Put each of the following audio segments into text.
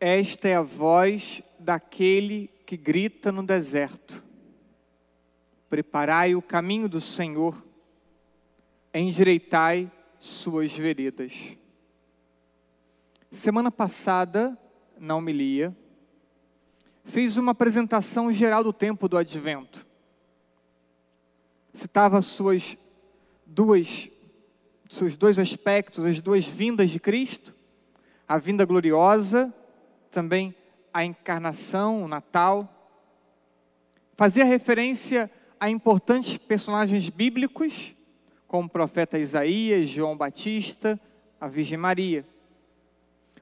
Esta é a voz daquele que grita no deserto: Preparai o caminho do Senhor, endireitai suas veredas. Semana passada, na homilia, fiz uma apresentação geral do tempo do advento. Citava suas duas, seus dois aspectos, as duas vindas de Cristo, a vinda gloriosa, também a encarnação, o Natal. Fazia referência a importantes personagens bíblicos, como o profeta Isaías, João Batista, a Virgem Maria.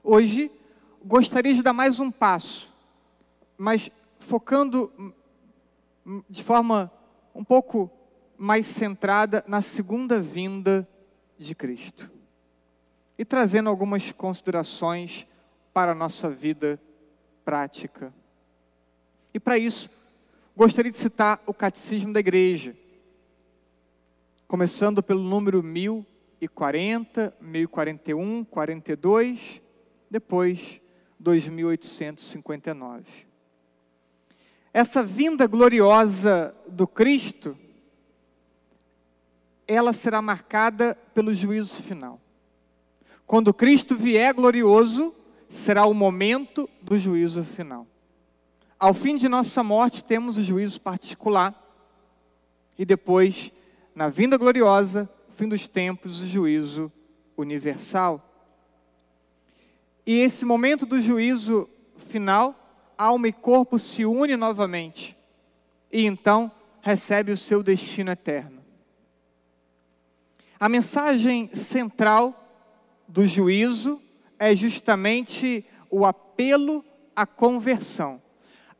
Hoje, gostaria de dar mais um passo, mas focando de forma um pouco mais centrada na segunda vinda de Cristo. E trazendo algumas considerações para a nossa vida prática. E para isso, gostaria de citar o Catecismo da Igreja, começando pelo número 1040, 1041, 42, depois 2859. Essa vinda gloriosa do Cristo ela será marcada pelo juízo final. Quando Cristo vier glorioso, será o momento do juízo final. Ao fim de nossa morte, temos o juízo particular, e depois, na vinda gloriosa, fim dos tempos, o juízo universal. E esse momento do juízo final, alma e corpo se unem novamente, e então recebe o seu destino eterno. A mensagem central do juízo é justamente o apelo à conversão.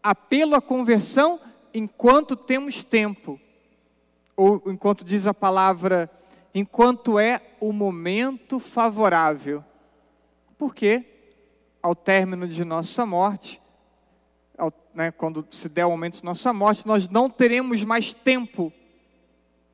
Apelo à conversão enquanto temos tempo, ou enquanto diz a palavra, enquanto é o momento favorável. Porque, ao término de nossa morte, ao, né, quando se der o momento de nossa morte, nós não teremos mais tempo.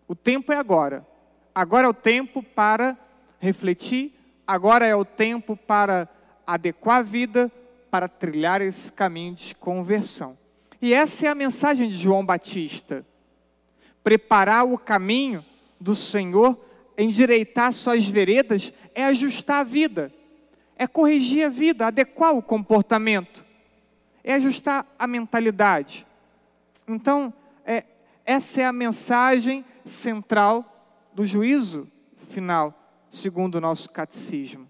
O tempo é agora. Agora é o tempo para refletir, agora é o tempo para adequar a vida, para trilhar esse caminho de conversão. E essa é a mensagem de João Batista: preparar o caminho do Senhor, endireitar suas veredas, é ajustar a vida, é corrigir a vida, adequar o comportamento, é ajustar a mentalidade. Então, é, essa é a mensagem central do juízo final, segundo o nosso catecismo.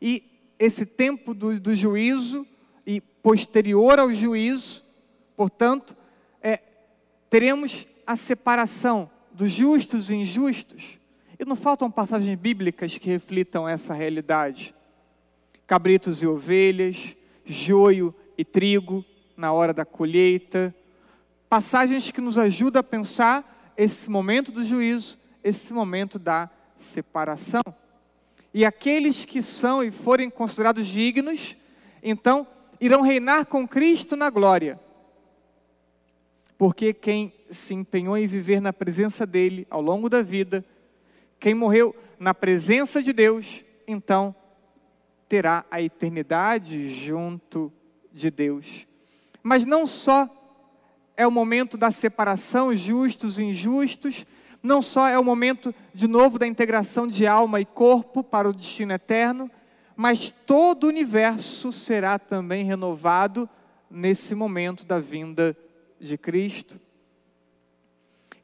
E esse tempo do, do juízo e posterior ao juízo, portanto, é, teremos a separação dos justos e injustos. E não faltam passagens bíblicas que reflitam essa realidade. Cabritos e ovelhas, joio e trigo na hora da colheita. Passagens que nos ajudam a pensar esse momento do juízo, esse momento da separação. E aqueles que são e forem considerados dignos, então irão reinar com Cristo na glória. Porque quem se empenhou em viver na presença dele ao longo da vida, quem morreu na presença de Deus, então terá a eternidade junto de Deus. Mas não só é o momento da separação, justos e injustos, não só é o momento de novo da integração de alma e corpo para o destino eterno, mas todo o universo será também renovado nesse momento da vinda de Cristo.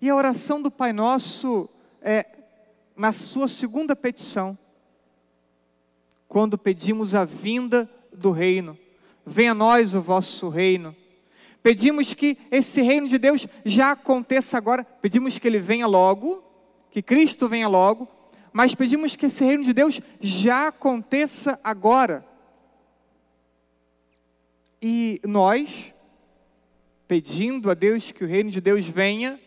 E a oração do Pai Nosso é na sua segunda petição, quando pedimos a vinda do reino. Venha a nós o vosso reino Pedimos que esse reino de Deus já aconteça agora. Pedimos que ele venha logo, que Cristo venha logo, mas pedimos que esse reino de Deus já aconteça agora. E nós, pedindo a Deus que o reino de Deus venha,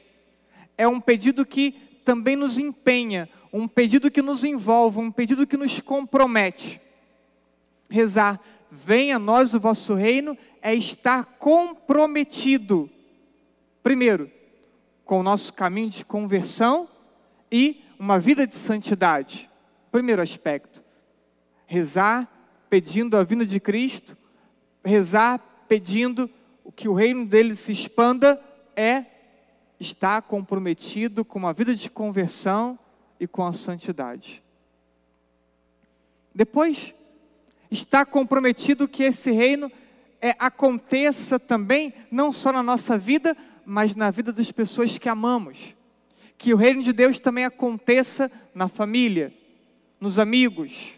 é um pedido que também nos empenha, um pedido que nos envolve, um pedido que nos compromete. Rezar, venha a nós o vosso reino é estar comprometido, primeiro, com o nosso caminho de conversão e uma vida de santidade. Primeiro aspecto, rezar pedindo a vinda de Cristo, rezar pedindo que o reino dele se expanda, é estar comprometido com uma vida de conversão e com a santidade. Depois, está comprometido que esse reino é, aconteça também, não só na nossa vida, mas na vida das pessoas que amamos. Que o reino de Deus também aconteça na família, nos amigos,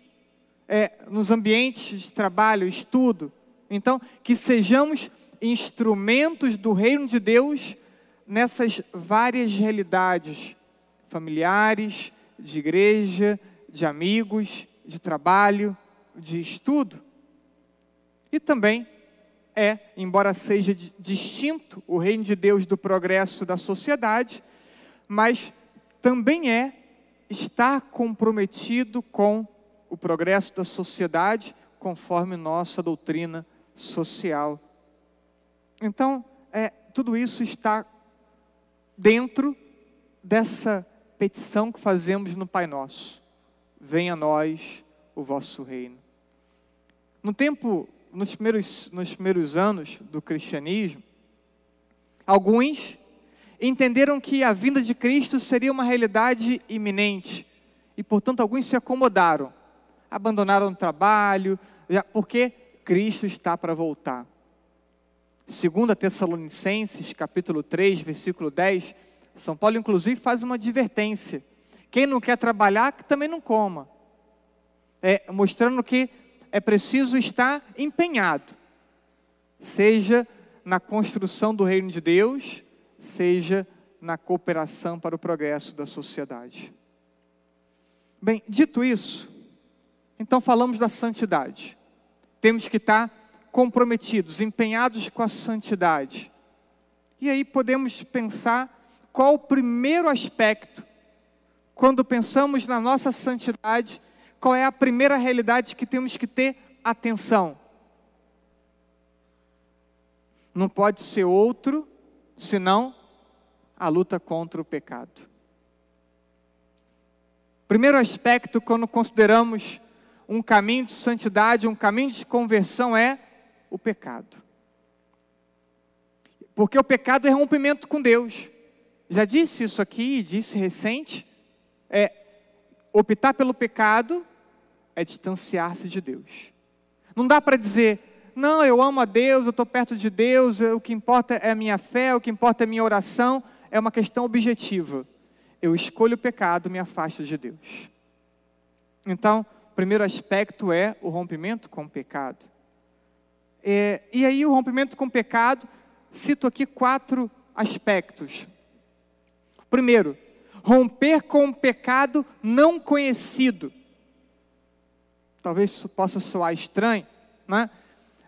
é, nos ambientes de trabalho, estudo. Então, que sejamos instrumentos do reino de Deus nessas várias realidades familiares, de igreja, de amigos, de trabalho, de estudo. E também é, embora seja distinto o reino de Deus do progresso da sociedade, mas também é estar comprometido com o progresso da sociedade, conforme nossa doutrina social. Então, é, tudo isso está dentro dessa petição que fazemos no Pai Nosso. Venha a nós o vosso reino. No tempo, nos primeiros, nos primeiros anos do cristianismo, alguns entenderam que a vinda de Cristo seria uma realidade iminente e, portanto, alguns se acomodaram, abandonaram o trabalho, porque Cristo está para voltar. Segunda Tessalonicenses, capítulo 3, versículo 10, São Paulo inclusive faz uma advertência. Quem não quer trabalhar, que também não coma é, mostrando que é preciso estar empenhado, seja na construção do reino de Deus, seja na cooperação para o progresso da sociedade. Bem, dito isso, então falamos da santidade. Temos que estar comprometidos, empenhados com a santidade. E aí podemos pensar qual o primeiro aspecto, quando pensamos na nossa santidade, qual é a primeira realidade que temos que ter atenção? Não pode ser outro, senão a luta contra o pecado. Primeiro aspecto, quando consideramos um caminho de santidade, um caminho de conversão, é o pecado. Porque o pecado é rompimento com Deus. Já disse isso aqui, disse recente. É, optar pelo pecado é distanciar-se de Deus. Não dá para dizer, não, eu amo a Deus, eu estou perto de Deus, o que importa é a minha fé, o que importa é a minha oração, é uma questão objetiva. Eu escolho o pecado, me afasto de Deus. Então, o primeiro aspecto é o rompimento com o pecado. É, e aí, o rompimento com o pecado, cito aqui quatro aspectos. Primeiro, romper com o pecado não conhecido. Talvez isso possa soar estranho, né?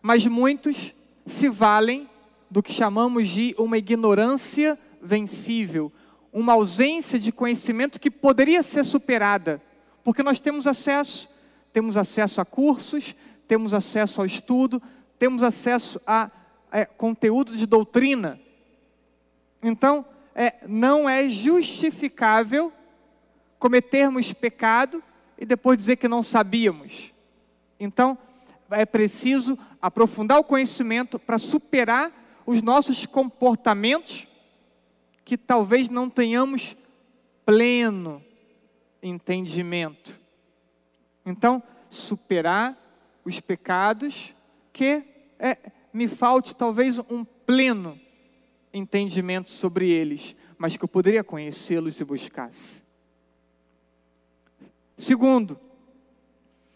mas muitos se valem do que chamamos de uma ignorância vencível, uma ausência de conhecimento que poderia ser superada, porque nós temos acesso, temos acesso a cursos, temos acesso ao estudo, temos acesso a é, conteúdos de doutrina. Então, é, não é justificável cometermos pecado e depois dizer que não sabíamos. Então, é preciso aprofundar o conhecimento para superar os nossos comportamentos que talvez não tenhamos pleno entendimento. Então, superar os pecados que é, me falte talvez um pleno entendimento sobre eles, mas que eu poderia conhecê-los e buscasse. Segundo,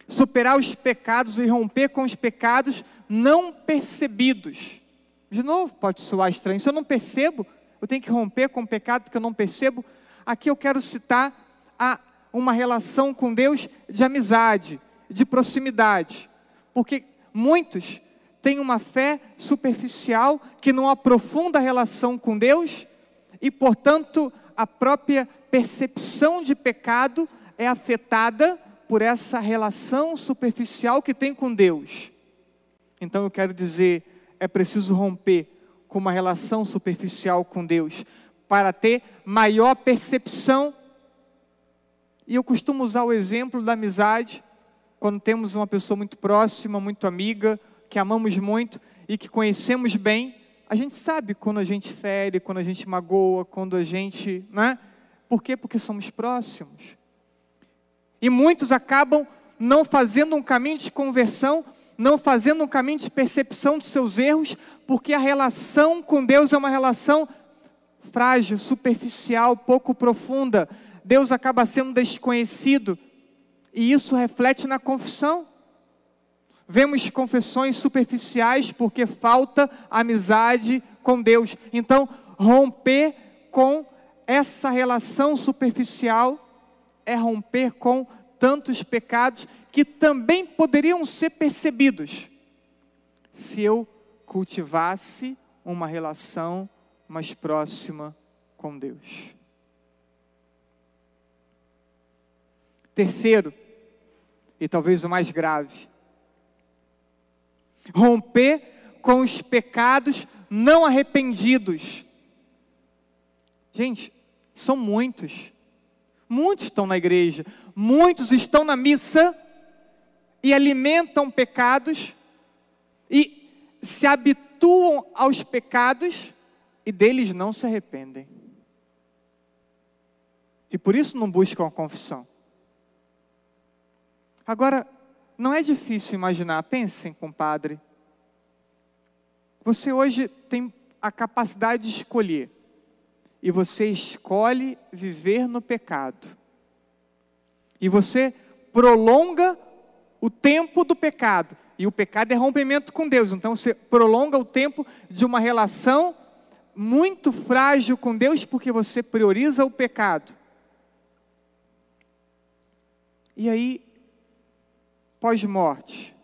superar os pecados e romper com os pecados não percebidos. De novo, pode soar estranho. Se eu não percebo, eu tenho que romper com o pecado que eu não percebo. Aqui eu quero citar a, uma relação com Deus de amizade, de proximidade. Porque muitos têm uma fé superficial que não aprofunda a relação com Deus e, portanto, a própria percepção de pecado é afetada por essa relação superficial que tem com Deus. Então eu quero dizer, é preciso romper com uma relação superficial com Deus para ter maior percepção. E eu costumo usar o exemplo da amizade quando temos uma pessoa muito próxima, muito amiga, que amamos muito e que conhecemos bem, a gente sabe quando a gente fere, quando a gente magoa, quando a gente. Né? Por quê? Porque somos próximos. E muitos acabam não fazendo um caminho de conversão, não fazendo um caminho de percepção de seus erros, porque a relação com Deus é uma relação frágil, superficial, pouco profunda. Deus acaba sendo desconhecido. E isso reflete na confissão. Vemos confissões superficiais porque falta amizade com Deus. Então, romper com essa relação superficial é romper com tantos pecados que também poderiam ser percebidos se eu cultivasse uma relação mais próxima com Deus. Terceiro, e talvez o mais grave, romper com os pecados não arrependidos. Gente, são muitos. Muitos estão na igreja, muitos estão na missa e alimentam pecados e se habituam aos pecados e deles não se arrependem. E por isso não buscam a confissão. Agora, não é difícil imaginar, pensem, compadre. Você hoje tem a capacidade de escolher, e você escolhe viver no pecado. E você prolonga o tempo do pecado. E o pecado é rompimento com Deus. Então você prolonga o tempo de uma relação muito frágil com Deus porque você prioriza o pecado. E aí pós-morte.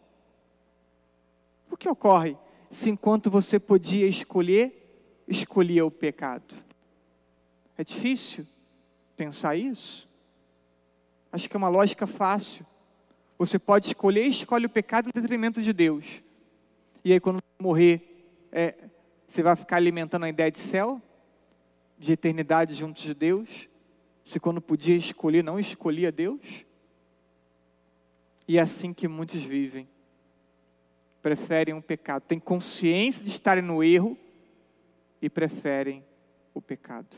O que ocorre se enquanto você podia escolher, escolhia o pecado? É difícil pensar isso? Acho que é uma lógica fácil. Você pode escolher, escolhe o pecado em detrimento de Deus. E aí, quando morrer, é, você vai ficar alimentando a ideia de céu, de eternidade junto de Deus. Se quando podia escolher, não escolhia Deus. E é assim que muitos vivem. Preferem o pecado. Têm consciência de estarem no erro e preferem o pecado.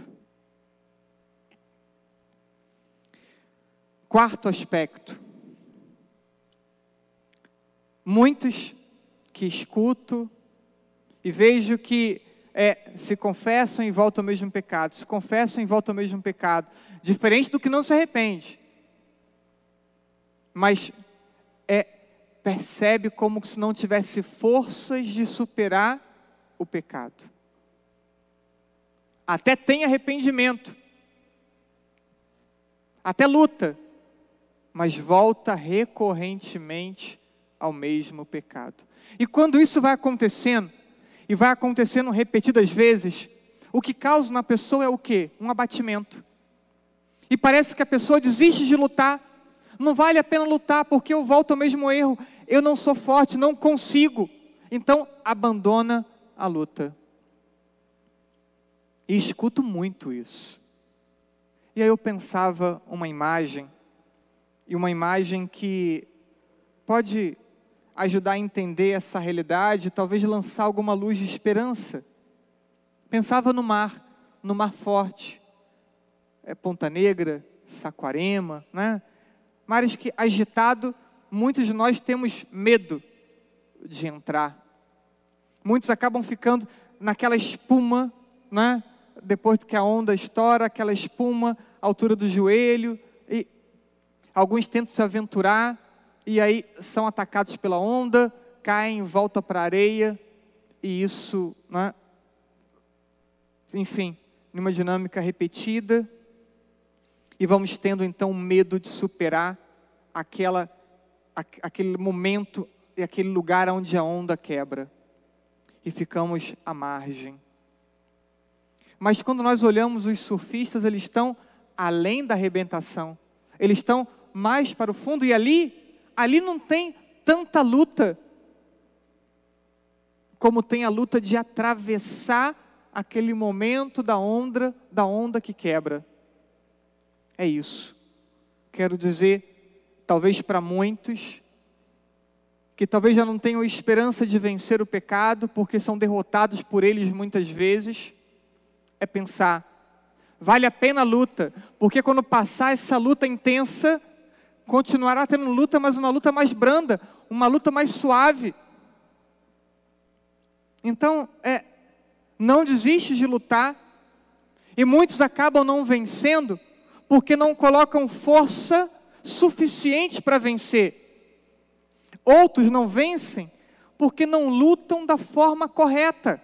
Quarto aspecto. Muitos que escuto e vejo que é, se confessam e voltam ao mesmo pecado, se confessam e voltam ao mesmo pecado, diferente do que não se arrepende. Mas é, percebe como se não tivesse forças de superar o pecado. Até tem arrependimento, até luta, mas volta recorrentemente ao mesmo pecado. E quando isso vai acontecendo, e vai acontecendo repetidas vezes, o que causa na pessoa é o quê? Um abatimento. E parece que a pessoa desiste de lutar, não vale a pena lutar porque eu volto ao mesmo erro. Eu não sou forte, não consigo. Então, abandona a luta. E escuto muito isso. E aí eu pensava uma imagem, e uma imagem que pode ajudar a entender essa realidade, talvez lançar alguma luz de esperança. Pensava no mar, no mar forte, é Ponta Negra, Saquarema, né? mares que agitado, muitos de nós temos medo de entrar. Muitos acabam ficando naquela espuma, né? Depois que a onda estoura, aquela espuma altura do joelho, e alguns tentam se aventurar e aí são atacados pela onda, caem, voltam para a areia e isso, né? Enfim, numa dinâmica repetida, e vamos tendo então medo de superar aquela, aquele momento e aquele lugar onde a onda quebra. E ficamos à margem. Mas quando nós olhamos os surfistas, eles estão além da arrebentação. Eles estão mais para o fundo e ali, ali não tem tanta luta como tem a luta de atravessar aquele momento da onda, da onda que quebra. É isso. Quero dizer, talvez para muitos, que talvez já não tenham esperança de vencer o pecado, porque são derrotados por eles muitas vezes, é pensar: vale a pena a luta, porque quando passar essa luta intensa, continuará tendo luta, mas uma luta mais branda, uma luta mais suave. Então, é, não desiste de lutar, e muitos acabam não vencendo, porque não colocam força suficiente para vencer. Outros não vencem porque não lutam da forma correta.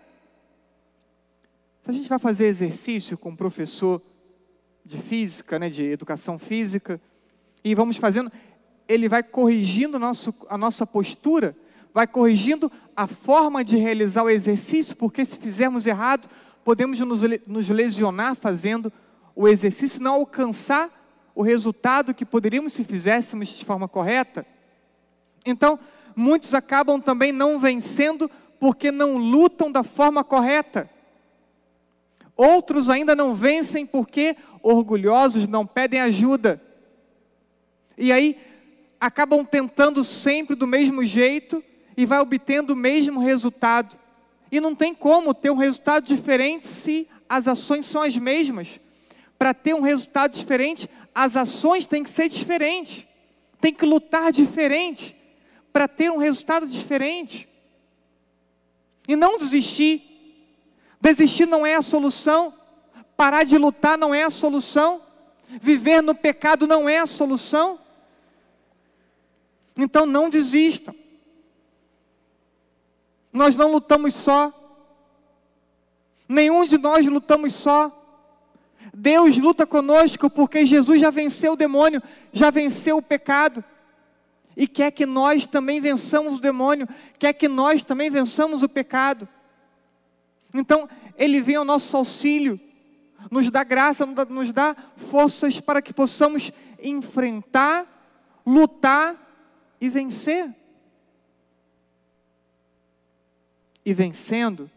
Se a gente vai fazer exercício com um professor de física, né, de educação física, e vamos fazendo, ele vai corrigindo nosso, a nossa postura, vai corrigindo a forma de realizar o exercício, porque se fizermos errado, podemos nos, nos lesionar fazendo o exercício, não alcançar o resultado que poderíamos se fizéssemos de forma correta. Então, muitos acabam também não vencendo porque não lutam da forma correta. Outros ainda não vencem porque orgulhosos não pedem ajuda. E aí acabam tentando sempre do mesmo jeito e vai obtendo o mesmo resultado. E não tem como ter um resultado diferente se as ações são as mesmas. Para ter um resultado diferente, as ações têm que ser diferentes. Tem que lutar diferente para ter um resultado diferente. E não desistir. Desistir não é a solução. Parar de lutar não é a solução. Viver no pecado não é a solução. Então não desistam. Nós não lutamos só. Nenhum de nós lutamos só. Deus luta conosco porque Jesus já venceu o demônio, já venceu o pecado. E quer que nós também vençamos o demônio, quer que nós também vençamos o pecado. Então, Ele vem ao nosso auxílio, nos dá graça, nos dá forças para que possamos enfrentar, lutar e vencer. E vencendo,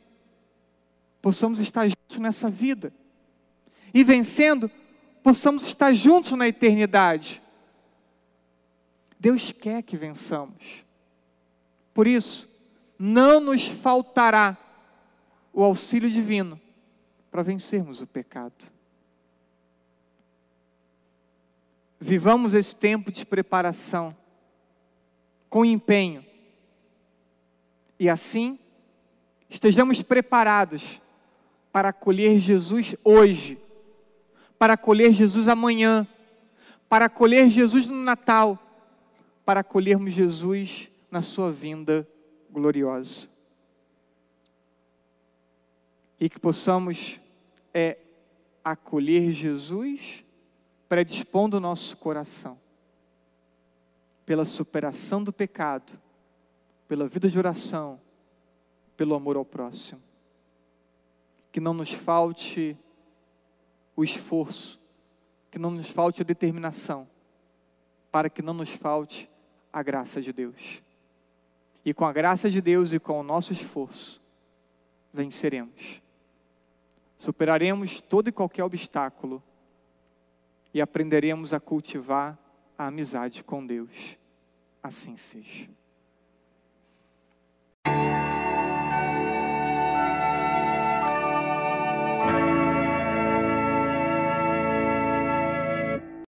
possamos estar juntos nessa vida. E vencendo, possamos estar juntos na eternidade. Deus quer que vençamos. Por isso, não nos faltará o auxílio divino para vencermos o pecado. Vivamos esse tempo de preparação com empenho. E assim, estejamos preparados para acolher Jesus hoje, para acolher Jesus amanhã, para acolher Jesus no Natal, para acolhermos Jesus na sua vinda gloriosa. E que possamos é, acolher Jesus predispondo o nosso coração pela superação do pecado, pela vida de oração, pelo amor ao próximo. Que não nos falte o esforço, que não nos falte a determinação, para que não nos falte a graça de Deus. E com a graça de Deus e com o nosso esforço, venceremos. Superaremos todo e qualquer obstáculo e aprenderemos a cultivar a amizade com Deus. Assim seja.